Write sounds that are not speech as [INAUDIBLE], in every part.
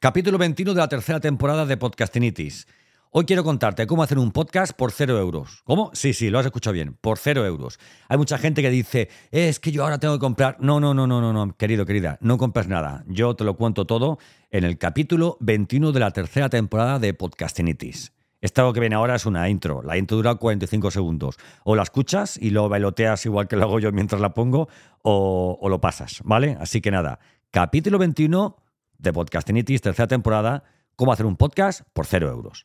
Capítulo 21 de la tercera temporada de Podcastinitis. Hoy quiero contarte cómo hacer un podcast por cero euros. ¿Cómo? Sí, sí, lo has escuchado bien, por cero euros. Hay mucha gente que dice, es que yo ahora tengo que comprar. No, no, no, no, no, no, querido, querida, no compres nada. Yo te lo cuento todo en el capítulo 21 de la tercera temporada de Podcastinitis. Esto que viene ahora es una intro. La intro dura 45 segundos. O la escuchas y lo bailoteas igual que lo hago yo mientras la pongo, o lo pasas, ¿vale? Así que nada, capítulo 21 de Podcastinitis, tercera temporada, cómo hacer un podcast por cero euros.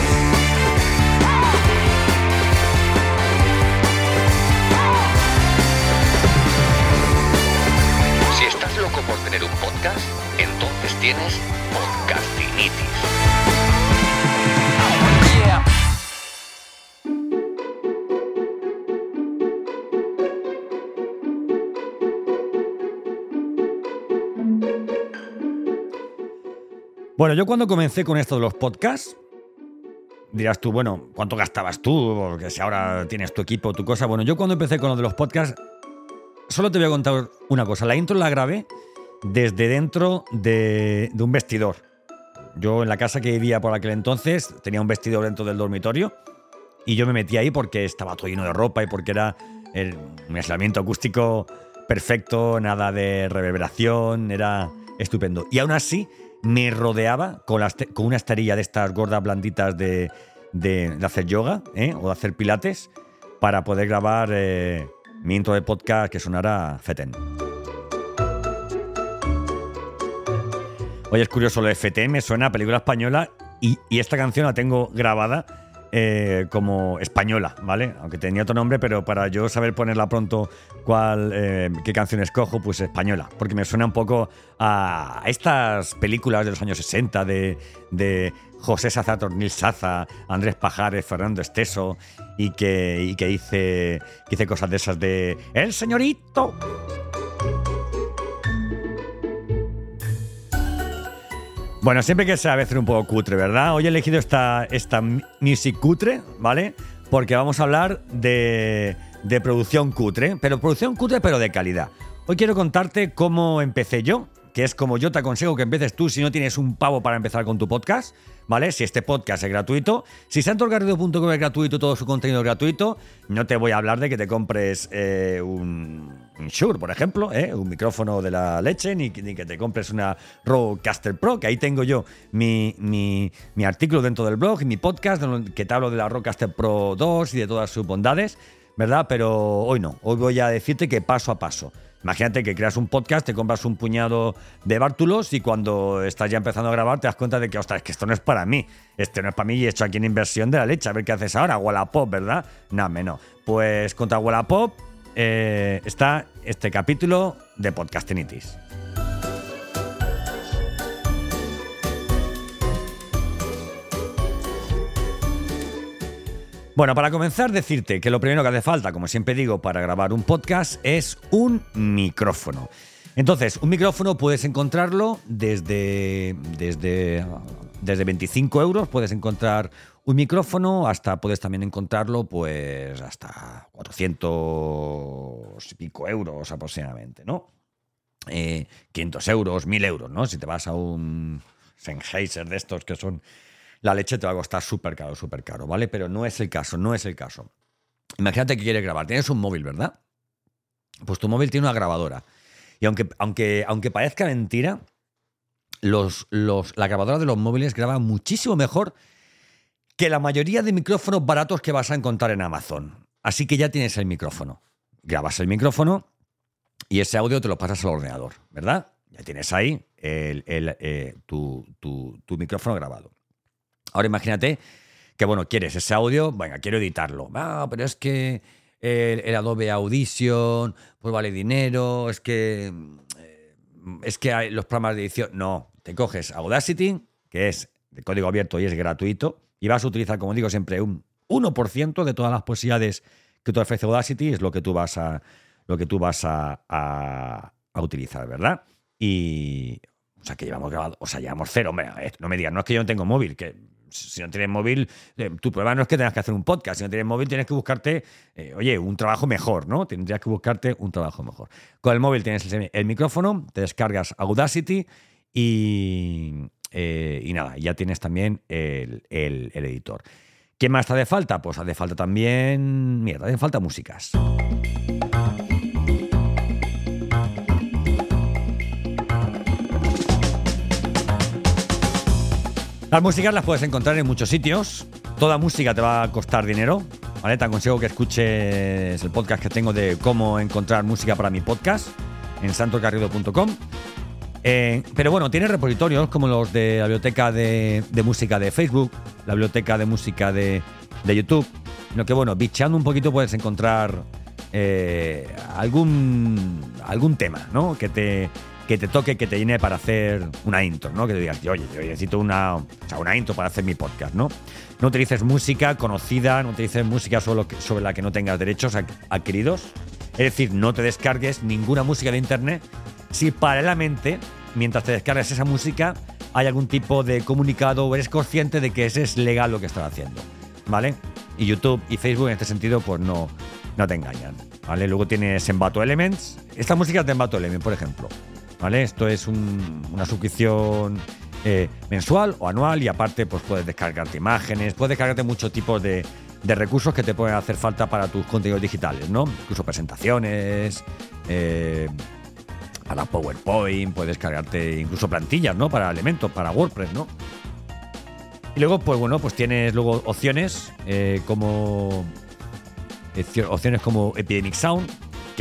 Por tener un podcast, entonces tienes Podcastinitis. Bueno, yo cuando comencé con esto de los podcasts, dirás tú, bueno, ¿cuánto gastabas tú? Porque si ahora tienes tu equipo, tu cosa. Bueno, yo cuando empecé con lo de los podcasts, solo te voy a contar una cosa. La intro la grabé desde dentro de, un vestidor. Yo en la casa que vivía por aquel entonces tenía un vestidor dentro del dormitorio y yo me metí ahí porque estaba todo lleno de ropa y porque era el- un aislamiento acústico perfecto, nada de reverberación, era estupendo. Y aún así me rodeaba con, una esterilla de estas gordas blanditas de hacer yoga ¿eh? o de hacer pilates para poder grabar eh, mi intro de podcast que sonara feten. Oye, es curioso, lo de FT me suena a película española y, esta canción la tengo grabada eh, como española, ¿vale? Aunque tenía otro nombre, pero para yo saber ponerla pronto cuál, eh, qué canción escojo, pues española. Porque me suena un poco a estas películas de los años 60 de, de José Saza, Tornil Saza, Andrés Pajares, Fernando Esteso y que, y que dice, que dice cosas de esas de ¡El señorito! Bueno, siempre que sea a veces un poco cutre, ¿verdad? Hoy he elegido esta, esta music cutre, ¿vale? Porque vamos a hablar de, de producción cutre, pero producción cutre pero de calidad. Hoy quiero contarte cómo empecé yo, que es como yo te aconsejo que empieces tú si no tienes un pavo para empezar con tu podcast, ¿vale? Si este podcast es gratuito, si santosgarrido.com es gratuito, todo su contenido es gratuito, no te voy a hablar de que te compres eh, un, un Shure, por ejemplo, ¿eh? un micrófono de la leche, ni, que te compres una Rodecaster Pro, que ahí tengo yo mi, artículo dentro del blog y mi podcast, que te hablo de la Rodecaster Pro 2 y de todas sus bondades, ¿verdad? Pero hoy no, hoy voy a decirte que paso a paso. Imagínate que creas un podcast, te compras un puñado de bártulos y cuando estás ya empezando a grabar te das cuenta de que, ostras, es que esto no es para mí. Este no es para mí y he hecho aquí una inversión de la leche. A ver qué haces ahora, Wallapop, ¿verdad? No, menos. Pues contra Wallapop eh, está este capítulo de Podcastinitis. Bueno, para comenzar, decirte que lo primero que hace falta, como siempre digo, para grabar un podcast es un micrófono. Entonces, un micrófono puedes encontrarlo desde, desde, desde 25 euros, puedes encontrar un micrófono, hasta puedes también encontrarlo, pues, hasta 400 y pico euros aproximadamente, ¿no? Eh, 500 euros, 1000 euros, ¿no? Si te vas a un Sennheiser de estos que son la leche te va a costar súper caro, súper caro, ¿vale? Pero no es el caso, no es el caso. Imagínate que quieres grabar, tienes un móvil, ¿verdad? Pues tu móvil tiene una grabadora. Y aunque, aunque, aunque parezca mentira, los, los, la grabadora de los móviles graba muchísimo mejor que la mayoría de micrófonos baratos que vas a encontrar en Amazon. Así que ya tienes el micrófono. Grabas el micrófono y ese audio te lo pasas al ordenador, ¿verdad? Ya tienes ahí el- el, eh, tu, tu- tu micrófono grabado. Ahora imagínate que, bueno, quieres ese audio, venga, quiero editarlo. Ah, pero es que el, Adobe Audition, pues vale dinero, es que... eh, Es que hay los programas de edición... No, te coges Audacity, que es de código abierto y es gratuito, y vas a utilizar, como digo siempre, un 1% de todas las posibilidades que te ofrece Audacity, es lo que tú vas a, lo que tú vas a utilizar, ¿verdad? Y, o sea, que llevamos grabado, o sea, llevamos cero. Hombre, no me digas, no es que yo no tengo móvil, que si no tienes móvil, eh, tu problema no es que tengas que hacer un podcast. Si no tienes móvil, tienes que buscarte, eh, oye, un trabajo mejor, ¿no? Tendrías que buscarte un trabajo mejor. Con el móvil tienes el, micrófono, te descargas Audacity y, eh, y nada, ya tienes también el, el, el editor. ¿Qué más te hace falta? Pues hace falta también. Mierda, hace falta músicas. Las músicas las puedes encontrar en muchos sitios. Toda música te va a costar dinero. ¿vale? Te aconsejo que escuches el podcast que tengo de cómo encontrar música para mi podcast en santocarrido.com. Eh, pero bueno, tiene repositorios como los de la biblioteca de, música de Facebook, la biblioteca de música de, de YouTube. Lo que bueno, bicheando un poquito puedes encontrar eh, algún, algún tema ¿no? que, te, que te toque, que te llene para hacer una intro, ¿no? Que te digas, oye, yo necesito una, o sea, una intro para hacer mi podcast, ¿no? No utilices música conocida, no utilices música sobre, la que no tengas derechos adquiridos. Es decir, no te descargues ninguna música de internet si paralelamente, mientras te descargas esa música, hay algún tipo de comunicado o eres consciente de que ese es legal lo que estás haciendo, ¿vale? Y YouTube y Facebook en este sentido, pues no, no te engañan, ¿vale? Luego tienes Envato Elements. Esta música es de Envato Elements, por ejemplo, ¿vale? Esto es un, una suscripción eh, mensual o anual y aparte, pues puedes descargarte imágenes, puedes descargarte muchos tipos de, de recursos que te pueden hacer falta para tus contenidos digitales, ¿no? Incluso presentaciones, eh, para PowerPoint, puedes cargarte incluso plantillas, ¿no? Para elementos, para WordPress, ¿no? Y luego, pues bueno, pues tienes luego opciones eh, como opciones como Epidemic Sound,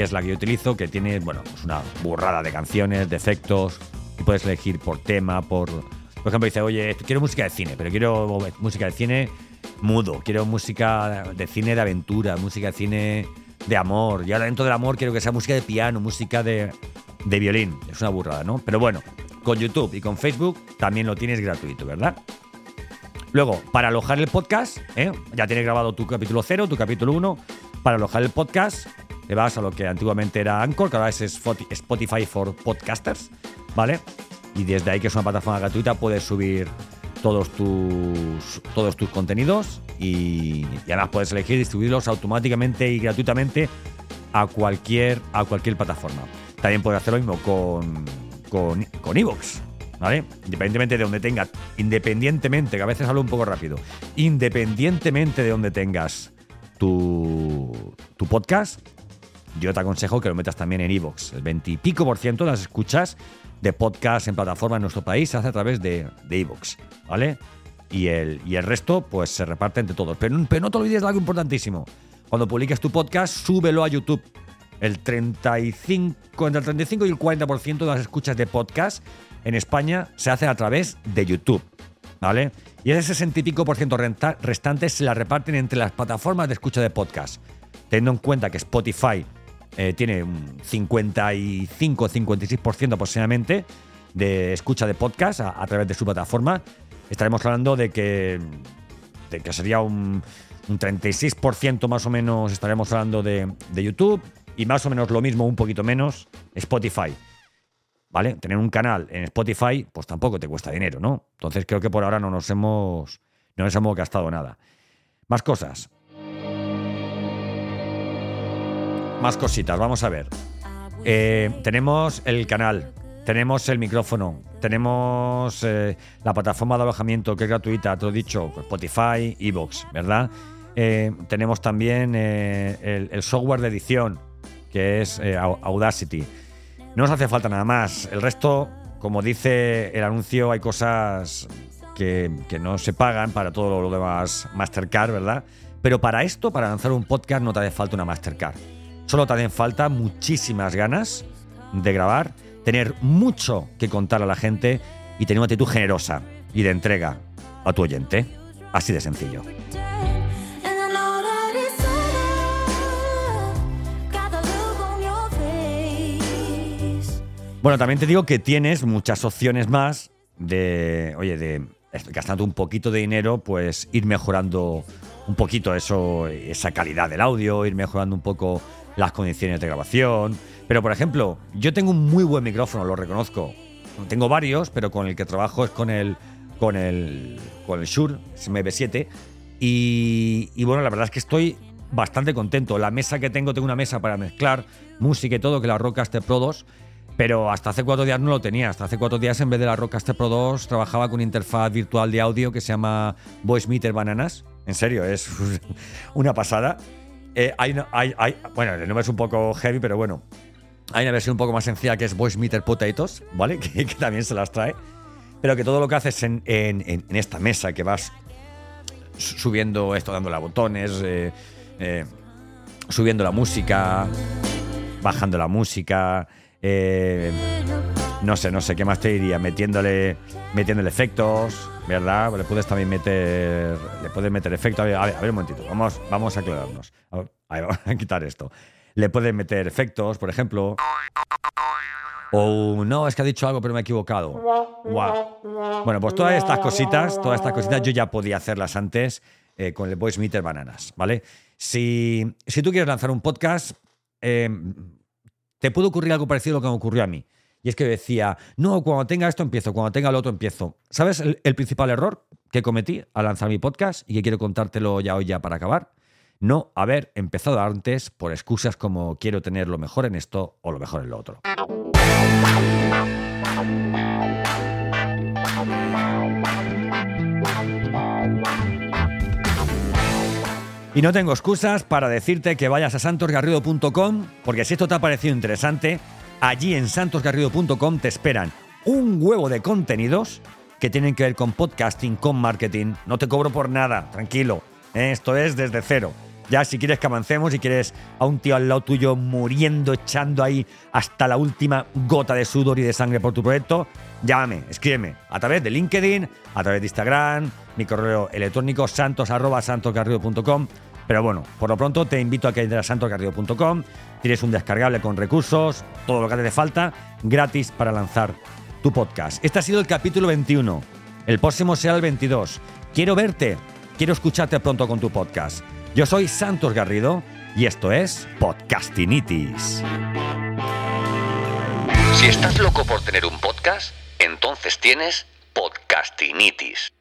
que es la que yo utilizo, que tiene, bueno, pues una burrada de canciones, de efectos, y puedes elegir por tema, por... Por ejemplo, dice, oye, quiero música de cine, pero quiero música de cine mudo, quiero música de cine de aventura, música de cine de amor, y ahora dentro del amor quiero que sea música de piano, música de, de violín. Es una burrada, ¿no? Pero bueno, con YouTube y con Facebook también lo tienes gratuito, ¿verdad? Luego, para alojar el podcast, ¿eh? ya tienes grabado tu capítulo 0, tu capítulo 1. Para alojar el podcast, te vas a lo que antiguamente era Anchor, que ahora es Spotify for Podcasters, ¿vale? Y desde ahí, que es una plataforma gratuita, puedes subir todos tus, todos tus contenidos y, y además puedes elegir distribuirlos automáticamente y gratuitamente a cualquier, a cualquier plataforma. También puedes hacer lo mismo con, con, con Evox, ¿vale? Independientemente de donde tengas, independientemente, que a veces hablo un poco rápido, independientemente de donde tengas tu, tu podcast, yo te aconsejo que lo metas también en Evox. El 20 y pico por ciento de las escuchas de podcast en plataforma en nuestro país se hace a través de Evox, ¿vale? Y el, y el resto, pues se reparte entre todos. Pero, pero no te olvides de algo importantísimo. Cuando publiques tu podcast, súbelo a YouTube. El 35, entre el 35 y el 40% de las escuchas de podcast en España se hacen a través de YouTube. ¿Vale? Y ese 60 y pico por ciento restante se la reparten entre las plataformas de escucha de podcast. Teniendo en cuenta que Spotify eh, tiene un 55-56% aproximadamente de escucha de podcast a, través de su plataforma, estaremos hablando de que, de que sería un, un 36% más o menos, estaremos hablando de, de YouTube y más o menos lo mismo, un poquito menos, Spotify. ¿Vale? Tener un canal en Spotify, pues tampoco te cuesta dinero, ¿no? Entonces creo que por ahora no nos hemos, no nos hemos gastado nada. Más cosas. Más cositas, vamos a ver. Eh, tenemos el canal, tenemos el micrófono, tenemos eh, la plataforma de alojamiento que es gratuita, te lo he dicho, Spotify, Evox, ¿verdad? Eh, tenemos también el, el, software de edición, que es Audacity. No nos hace falta nada más. El resto, como dice el anuncio, hay cosas que, que no se pagan para todo lo demás Mastercard, ¿verdad? Pero para esto, para lanzar un podcast, no te hace falta una Mastercard. Solo te hacen falta muchísimas ganas de grabar, tener mucho que contar a la gente y tener una actitud generosa y de entrega a tu oyente. Así de sencillo. Bueno, también te digo que tienes muchas opciones más de, oye, de gastando un poquito de dinero, pues ir mejorando un poquito eso, esa calidad del audio, ir mejorando un poco las condiciones de grabación. Pero, por ejemplo, yo tengo un muy buen micrófono, lo reconozco. Tengo varios, pero con el que trabajo es con el, con el, con el Shure MB7. Y, bueno, la verdad es que estoy bastante contento. La mesa que tengo, tengo una mesa para mezclar música y todo, que la Rodecaster Pro 2. Pero hasta hace cuatro días no lo tenía. Hasta hace cuatro días, en vez de la Rodecaster Pro 2, trabajaba con una interfaz virtual de audio que se llama Voice Meter Bananas. En serio, es [LAUGHS] una pasada. Eh, hay, bueno, el nombre es un poco heavy, pero bueno. Hay una versión un poco más sencilla que es Voice Meter Potatoes, ¿vale? [LAUGHS] Que, también se las trae. Pero que todo lo que haces en, en, esta mesa, que vas subiendo esto, dándole a botones, eh, eh, subiendo la música, bajando la música, eh, no sé, no sé, ¿qué más te diría? Metiéndole, metiéndole efectos, ¿verdad? Le puedes también meter, le puedes meter efectos. A ver, a ver, un momentito, vamos, vamos a aclararnos. A vamos a quitar esto. Le puedes meter efectos, por ejemplo. O no, es que ha dicho algo pero me he equivocado. Bueno, pues todas estas cositas, todas estas cositas yo ya podía hacerlas antes eh, con el Voice Meter Bananas, ¿vale? Si, si tú quieres lanzar un podcast, eh, te puede ocurrir algo parecido a lo que me ocurrió a mí. Y es que decía, no, cuando tenga esto empiezo, cuando tenga lo otro empiezo. ¿Sabes el, principal error que cometí al lanzar mi podcast y que quiero contártelo ya hoy ya para acabar? No haber empezado antes por excusas como quiero tener lo mejor en esto o lo mejor en lo otro. Y no tengo excusas para decirte que vayas a santosgarrido.com, porque si esto te ha parecido interesante, allí en santosgarrido.com te esperan un huevo de contenidos que tienen que ver con podcasting, con marketing. No te cobro por nada, tranquilo. ¿eh? Esto es desde cero. Ya si quieres que avancemos, si quieres a un tío al lado tuyo muriendo, echando ahí hasta la última gota de sudor y de sangre por tu proyecto, llámame, escríbeme a través de LinkedIn, a través de Instagram, mi correo electrónico santos Pero bueno, por lo pronto te invito a que entres a santosgarrido.com, tienes un descargable con recursos, todo lo que te hace falta, gratis para lanzar tu podcast. Este ha sido el capítulo 21. El próximo será el 22. Quiero verte, quiero escucharte pronto con tu podcast. Yo soy Santos Garrido y esto es Podcastinitis. Si estás loco por tener un podcast, entonces tienes Podcastinitis.